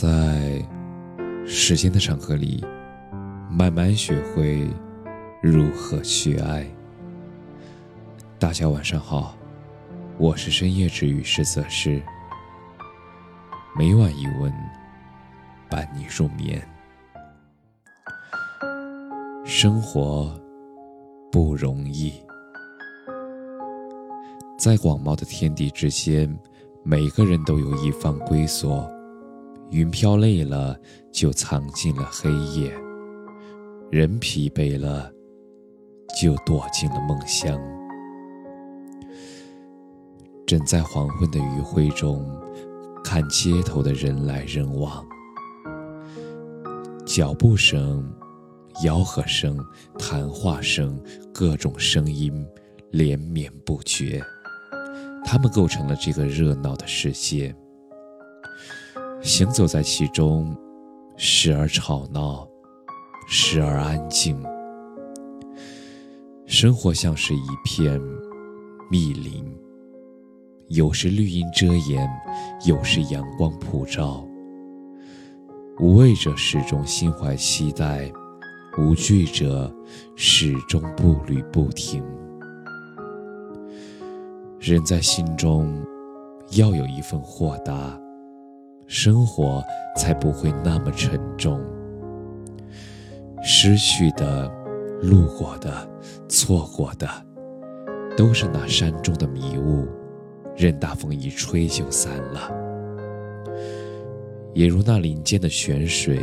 在时间的长河里，慢慢学会如何去爱。大家晚上好，我是深夜治愈师泽师，每晚一问，伴你入眠。生活不容易，在广袤的天地之间，每个人都有一方归所。云飘累了，就藏进了黑夜；人疲惫了，就躲进了梦乡。枕在黄昏的余晖中，看街头的人来人往，脚步声、吆喝声、谈话声，各种声音连绵不绝，它们构成了这个热闹的世界。行走在其中，时而吵闹，时而安静。生活像是一片密林，有时绿荫遮掩，有时阳光普照。无畏者始终心怀期待，无惧者始终步履不停。人在心中要有一份豁达。生活才不会那么沉重。失去的、路过的、错过的，都是那山中的迷雾，任大风一吹就散了；也如那林间的泉水，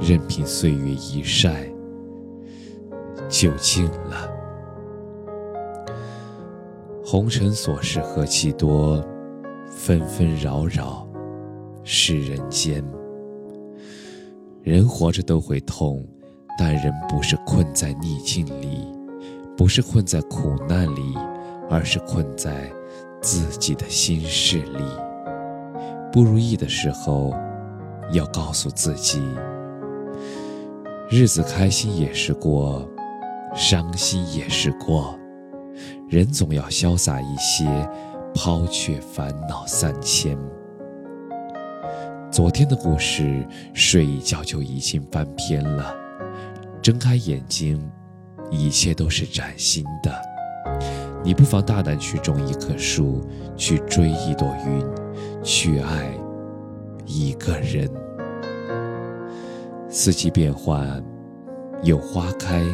任凭岁月一晒就尽了。红尘琐事何其多，纷纷扰扰。是人间，人活着都会痛，但人不是困在逆境里，不是困在苦难里，而是困在自己的心事里。不如意的时候，要告诉自己，日子开心也是过，伤心也是过，人总要潇洒一些，抛却烦恼三千。昨天的故事，睡一觉就已经翻篇了。睁开眼睛，一切都是崭新的。你不妨大胆去种一棵树，去追一朵云，去爱一个人。四季变换，有花开，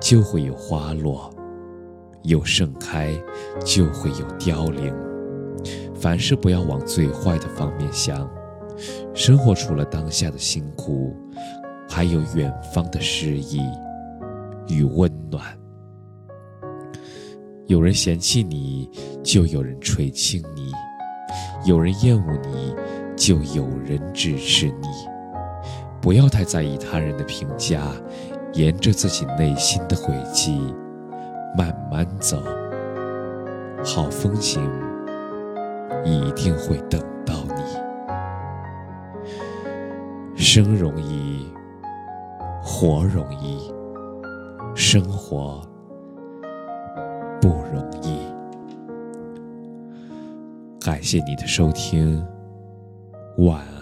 就会有花落；有盛开，就会有凋零。凡事不要往最坏的方面想。生活除了当下的辛苦，还有远方的诗意与温暖。有人嫌弃你，就有人垂青你；有人厌恶你，就有人支持你。不要太在意他人的评价，沿着自己内心的轨迹慢慢走，好风景一定会等生容易，活容易，生活不容易。感谢你的收听，晚安。